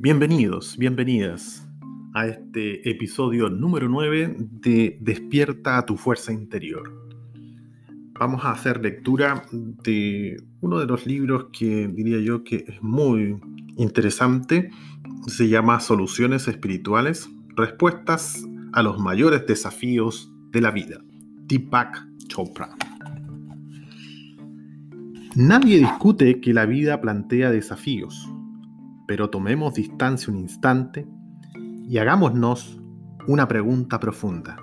Bienvenidos, bienvenidas a este episodio número 9 de Despierta a tu fuerza interior. Vamos a hacer lectura de uno de los libros que diría yo que es muy interesante. Se llama Soluciones Espirituales, Respuestas a los mayores desafíos de la vida. Deepak Chopra. Nadie discute que la vida plantea desafíos, pero tomemos distancia un instante y hagámonos una pregunta profunda.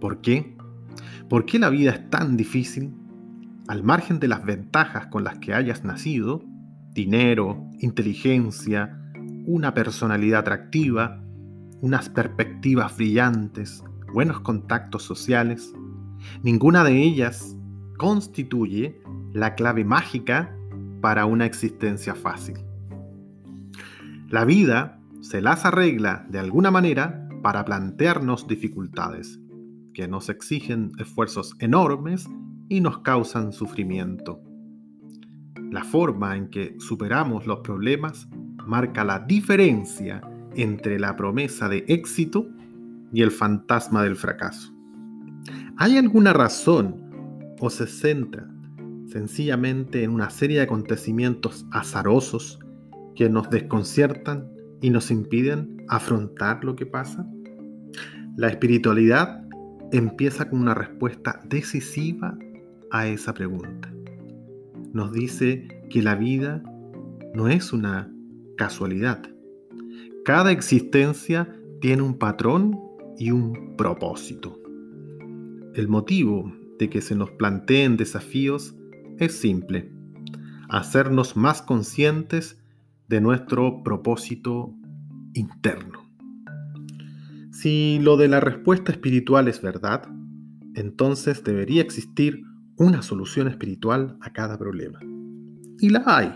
¿Por qué? ¿Por qué la vida es tan difícil? Al margen de las ventajas con las que hayas nacido, dinero, inteligencia, una personalidad atractiva, unas perspectivas brillantes, buenos contactos sociales, ninguna de ellas constituye la clave mágica para una existencia fácil. La vida se las arregla de alguna manera para plantearnos dificultades que nos exigen esfuerzos enormes y nos causan sufrimiento. La forma en que superamos los problemas marca la diferencia entre la promesa de éxito y el fantasma del fracaso. ¿Hay alguna razón o se centra sencillamente en una serie de acontecimientos azarosos que nos desconciertan y nos impiden afrontar lo que pasa? La espiritualidad empieza con una respuesta decisiva a esa pregunta. Nos dice que la vida no es una casualidad. Cada existencia tiene un patrón y un propósito. El motivo de que se nos planteen desafíos es simple, hacernos más conscientes de nuestro propósito interno. Si lo de la respuesta espiritual es verdad, entonces debería existir una solución espiritual a cada problema. Y la hay.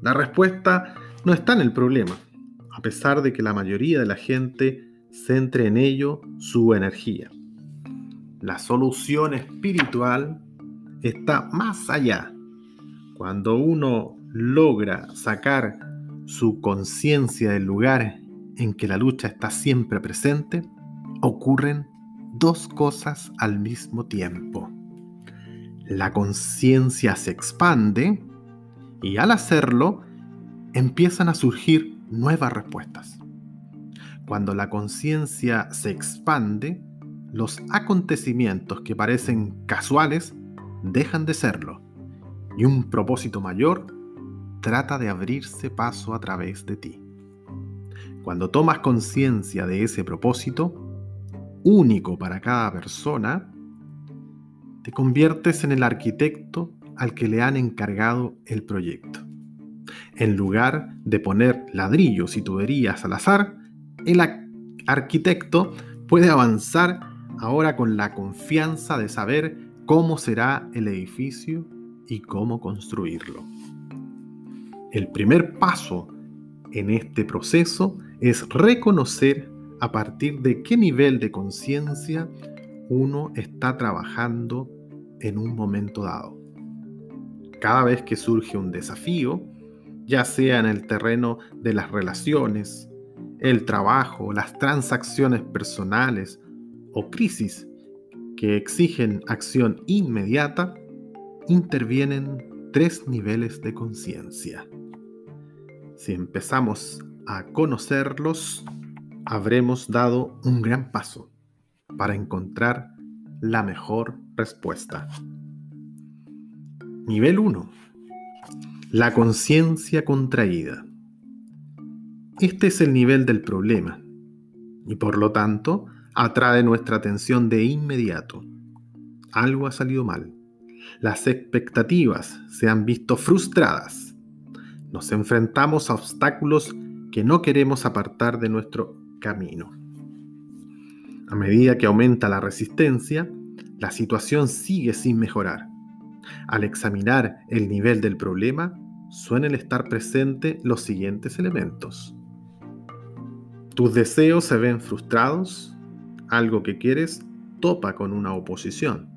La respuesta no está en el problema, a pesar de que la mayoría de la gente centre en ello su energía. La solución espiritual está más allá. Cuando uno logra sacar su conciencia del lugar en que la lucha está siempre presente, ocurren dos cosas al mismo tiempo. La conciencia se expande y al hacerlo empiezan a surgir nuevas respuestas. Cuando la conciencia se expande, los acontecimientos que parecen casuales dejan de serlo y un propósito mayor trata de abrirse paso a través de ti. Cuando tomas conciencia de ese propósito, único para cada persona, te conviertes en el arquitecto al que le han encargado el proyecto. En lugar de poner ladrillos y tuberías al azar, el arquitecto puede avanzar ahora con la confianza de saber cómo será el edificio y cómo construirlo. El primer paso en este proceso es reconocer a partir de qué nivel de conciencia uno está trabajando en un momento dado. Cada vez que surge un desafío, ya sea en el terreno de las relaciones, el trabajo, las transacciones personales o crisis que exigen acción inmediata, intervienen tres niveles de conciencia. Si empezamos a conocerlos, habremos dado un gran paso para encontrar la mejor respuesta. Nivel 1. La conciencia contraída. Este es el nivel del problema y por lo tanto atrae nuestra atención de inmediato. Algo ha salido mal. Las expectativas se han visto frustradas. Nos enfrentamos a obstáculos que no queremos apartar de nuestro camino. A medida que aumenta la resistencia, la situación sigue sin mejorar. Al examinar el nivel del problema, suelen estar presentes los siguientes elementos. Tus deseos se ven frustrados, algo que quieres topa con una oposición.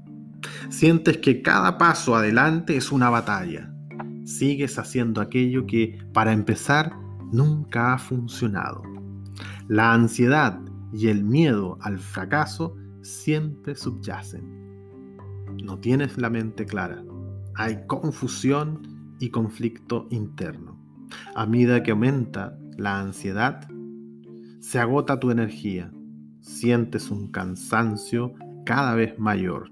Sientes que cada paso adelante es una batalla. Sigues haciendo aquello que, para empezar, nunca ha funcionado. La ansiedad y el miedo al fracaso siempre subyacen. No tienes la mente clara. Hay confusión y conflicto interno. A medida que aumenta la ansiedad, se agota tu energía. Sientes un cansancio cada vez mayor.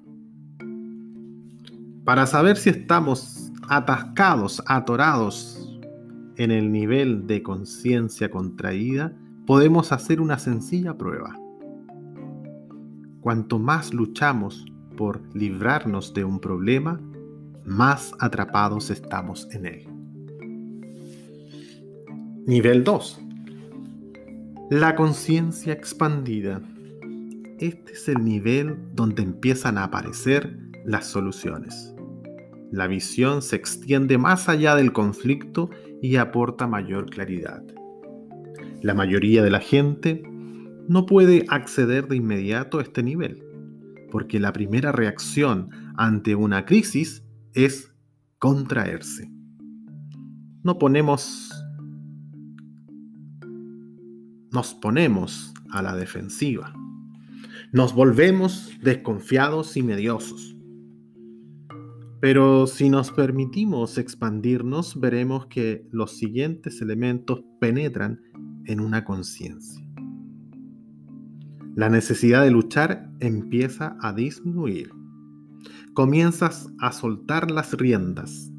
Para saber si estamos atascados, atorados en el nivel de conciencia contraída, podemos hacer una sencilla prueba. Cuanto más luchamos por librarnos de un problema, más atrapados estamos en él. Nivel 2. La conciencia expandida. Este es el nivel donde empiezan a aparecer las soluciones. La visión se extiende más allá del conflicto y aporta mayor claridad. La mayoría de la gente no puede acceder de inmediato a este nivel, porque la primera reacción ante una crisis es contraerse. No ponemos nos ponemos a la defensiva. Nos volvemos desconfiados y mediosos. Pero si nos permitimos expandirnos, veremos que los siguientes elementos penetran en una conciencia. La necesidad de luchar empieza a disminuir. Comienzas a soltar las riendas.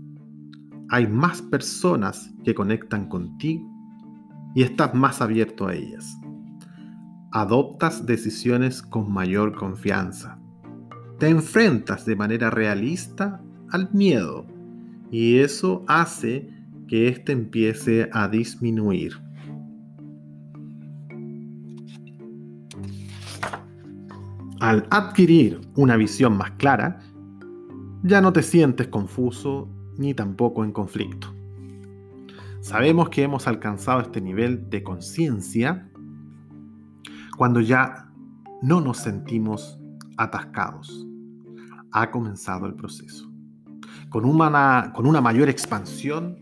Hay más personas que conectan contigo y estás más abierto a ellas. Adoptas decisiones con mayor confianza. Te enfrentas de manera realista al miedo y eso hace que éste empiece a disminuir. Al adquirir una visión más clara, ya no te sientes confuso ni tampoco en conflicto. Sabemos que hemos alcanzado este nivel de conciencia cuando ya no nos sentimos atascados. Ha comenzado el proceso con una, mayor expansión,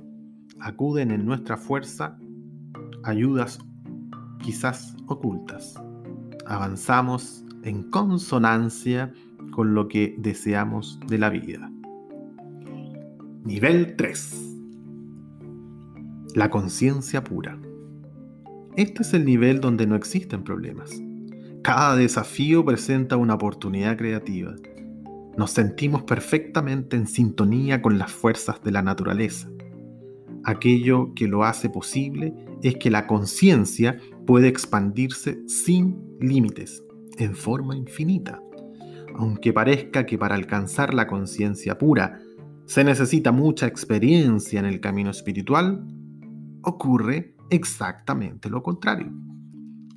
acuden en nuestra fuerza ayudas quizás ocultas. Avanzamos en consonancia con lo que deseamos de la vida. Nivel 3. La conciencia pura. Este es el nivel donde no existen problemas. Cada desafío presenta una oportunidad creativa nos sentimos perfectamente en sintonía con las fuerzas de la naturaleza. Aquello que lo hace posible es que la conciencia puede expandirse sin límites, en forma infinita. Aunque parezca que para alcanzar la conciencia pura se necesita mucha experiencia en el camino espiritual, ocurre exactamente lo contrario.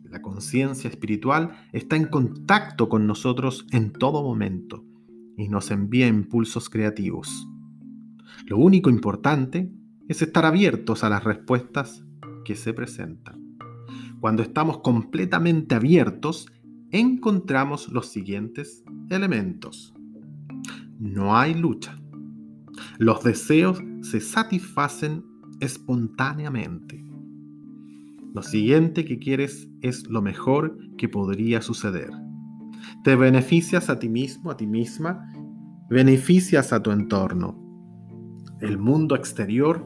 La conciencia espiritual está en contacto con nosotros en todo momento y nos envía impulsos creativos. Lo único importante es estar abiertos a las respuestas que se presentan. Cuando estamos completamente abiertos, encontramos los siguientes elementos. No hay lucha. Los deseos se satisfacen espontáneamente. Lo siguiente que quieres es lo mejor que podría suceder. Te beneficias a ti mismo, a ti misma, beneficias a tu entorno. El mundo exterior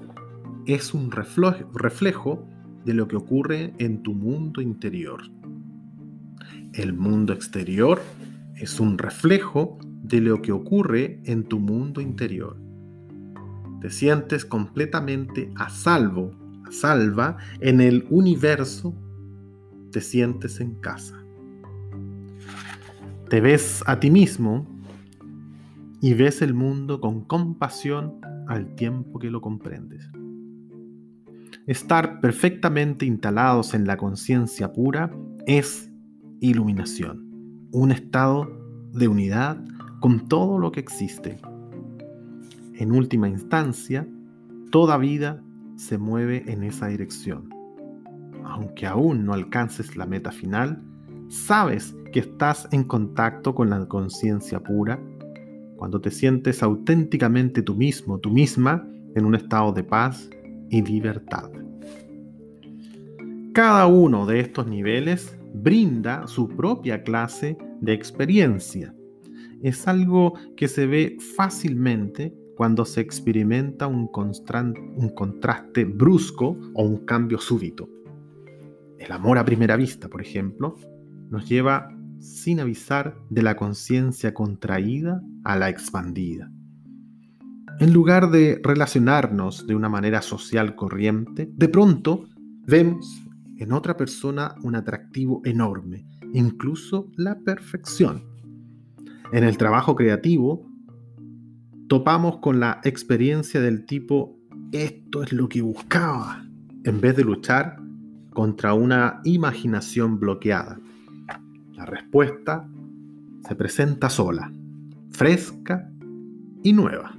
es un reflejo de lo que ocurre en tu mundo interior. El mundo exterior es un reflejo de lo que ocurre en tu mundo interior. Te sientes completamente a salvo, a salva en el universo, te sientes en casa. Te ves a ti mismo y ves el mundo con compasión al tiempo que lo comprendes. Estar perfectamente instalados en la conciencia pura es iluminación, un estado de unidad con todo lo que existe. En última instancia, toda vida se mueve en esa dirección. Aunque aún no alcances la meta final, sabes que estás en contacto con la conciencia pura cuando te sientes auténticamente tú mismo, tú misma, en un estado de paz y libertad. Cada uno de estos niveles brinda su propia clase de experiencia. Es algo que se ve fácilmente cuando se experimenta un, contraste brusco o un cambio súbito. El amor a primera vista, por ejemplo, nos lleva sin avisar de la conciencia contraída a la expandida. En lugar de relacionarnos de una manera social corriente, de pronto vemos en otra persona un atractivo enorme, incluso la perfección. En el trabajo creativo, topamos con la experiencia del tipo, esto es lo que buscaba, en vez de luchar contra una imaginación bloqueada. La respuesta se presenta sola, fresca y nueva.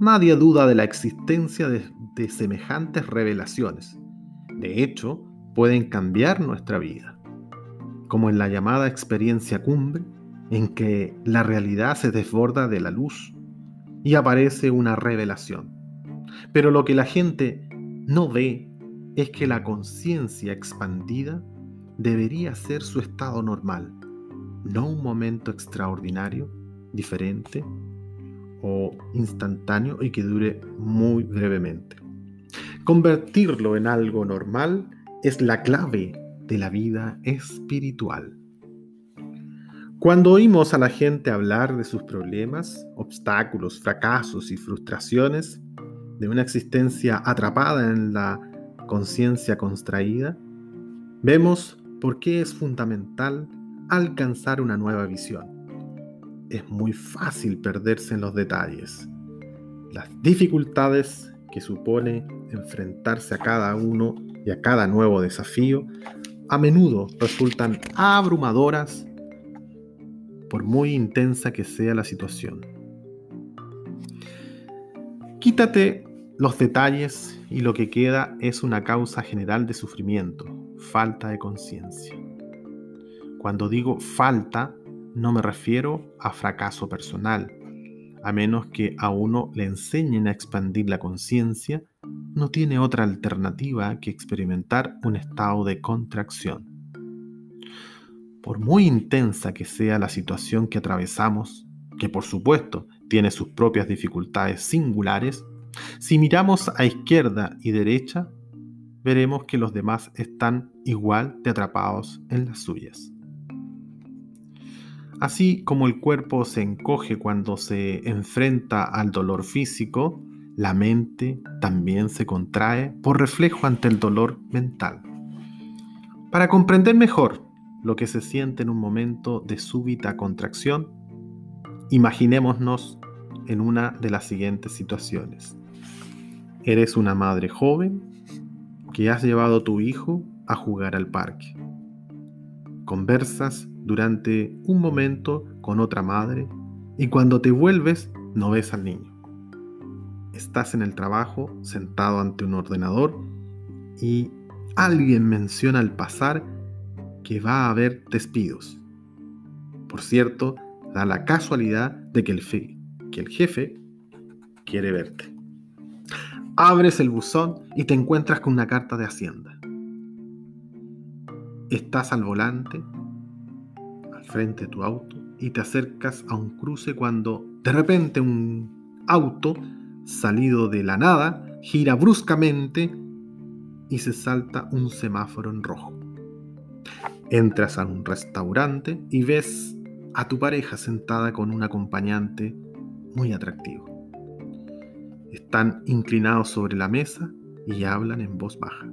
Nadie duda de la existencia de, semejantes revelaciones. De hecho, pueden cambiar nuestra vida, como en la llamada experiencia cumbre, en que la realidad se desborda de la luz y aparece una revelación. Pero lo que la gente no ve es que la conciencia expandida debería ser su estado normal, no un momento extraordinario, diferente o instantáneo y que dure muy brevemente. Convertirlo en algo normal es la clave de la vida espiritual. Cuando oímos a la gente hablar de sus problemas, obstáculos, fracasos y frustraciones, de una existencia atrapada en la conciencia contraída, vemos por qué es fundamental alcanzar una nueva visión. Es muy fácil perderse en los detalles. Las dificultades que supone enfrentarse a cada uno y a cada nuevo desafío, a menudo resultan abrumadoras por muy intensa que sea la situación. Quítate los detalles y lo que queda es una causa general de sufrimiento, falta de conciencia. Cuando digo falta, no me refiero a fracaso personal, a menos que a uno le enseñen a expandir la conciencia, no tiene otra alternativa que experimentar un estado de contracción. Por muy intensa que sea la situación que atravesamos, que por supuesto tiene sus propias dificultades singulares, si miramos a izquierda y derecha, veremos que los demás están igual de atrapados en las suyas. Así como el cuerpo se encoge cuando se enfrenta al dolor físico, la mente también se contrae por reflejo ante el dolor mental. Para comprender mejor lo que se siente en un momento de súbita contracción, imaginémonos en una de las siguientes situaciones. Eres una madre joven que has llevado a tu hijo a jugar al parque. Conversas durante un momento con otra madre y cuando te vuelves no ves al niño. Estás en el trabajo sentado ante un ordenador y alguien menciona al pasar que va a haber despidos. Por cierto, da la casualidad de que el, que el jefe quiere verte. Abres el buzón y te encuentras con una carta de Hacienda. Estás al volante frente a tu auto y te acercas a un cruce cuando de repente un auto salido de la nada gira bruscamente y se salta un semáforo en rojo. Entras a un restaurante y ves a tu pareja sentada con un acompañante muy atractivo. Están inclinados sobre la mesa y hablan en voz baja.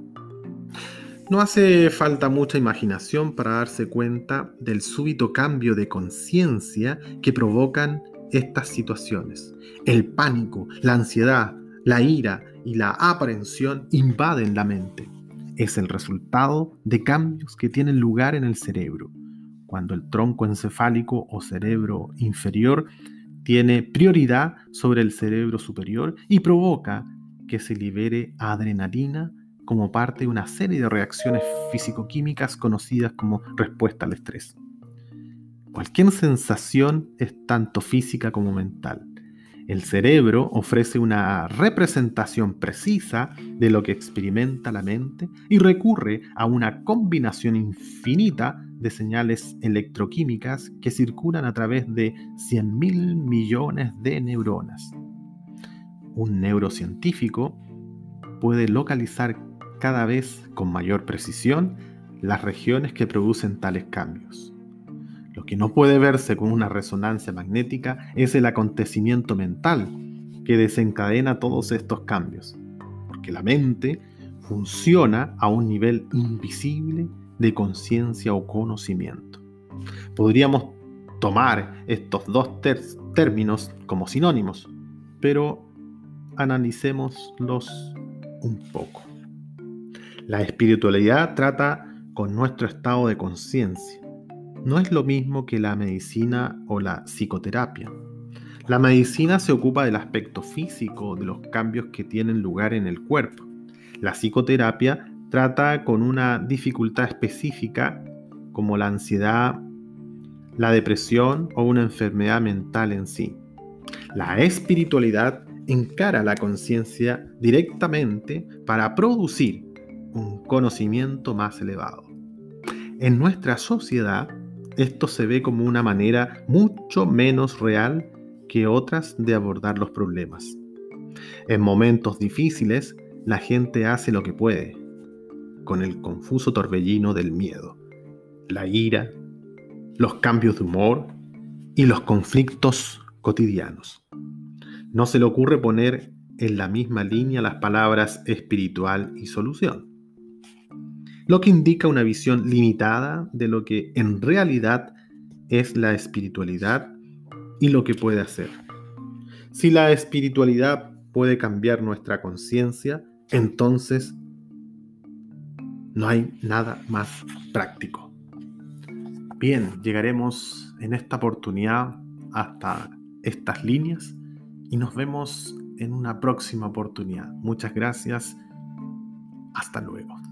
No hace falta mucha imaginación para darse cuenta del súbito cambio de conciencia que provocan estas situaciones. El pánico, la ansiedad, la ira y la aprehensión invaden la mente. Es el resultado de cambios que tienen lugar en el cerebro, cuando el tronco encefálico o cerebro inferior tiene prioridad sobre el cerebro superior y provoca que se libere adrenalina como parte de una serie de reacciones físico-químicas conocidas como respuesta al estrés. Cualquier sensación es tanto física como mental. El cerebro ofrece una representación precisa de lo que experimenta la mente y recurre a una combinación infinita de señales electroquímicas que circulan a través de 100.000 millones de neuronas. Un neurocientífico puede localizar cada vez con mayor precisión las regiones que producen tales cambios. Que no puede verse con una resonancia magnética es el acontecimiento mental que desencadena todos estos cambios, porque la mente funciona a un nivel invisible de conciencia o conocimiento. Podríamos tomar estos dos términos como sinónimos, pero analicémoslos un poco. La espiritualidad trata con nuestro estado de conciencia. No es lo mismo que la medicina o la psicoterapia. La medicina se ocupa del aspecto físico, de los cambios que tienen lugar en el cuerpo. La psicoterapia trata con una dificultad específica como la ansiedad, la depresión o una enfermedad mental en sí. La espiritualidad encara la conciencia directamente para producir un conocimiento más elevado. En nuestra sociedad, esto se ve como una manera mucho menos real que otras de abordar los problemas. En momentos difíciles, la gente hace lo que puede, con el confuso torbellino del miedo, la ira, los cambios de humor y los conflictos cotidianos. No se le ocurre poner en la misma línea las palabras espiritual y solución lo que indica una visión limitada de lo que en realidad es la espiritualidad y lo que puede hacer. Si la espiritualidad puede cambiar nuestra conciencia, entonces no hay nada más práctico. Bien, llegaremos en esta oportunidad hasta estas líneas y nos vemos en una próxima oportunidad. Muchas gracias. Hasta luego.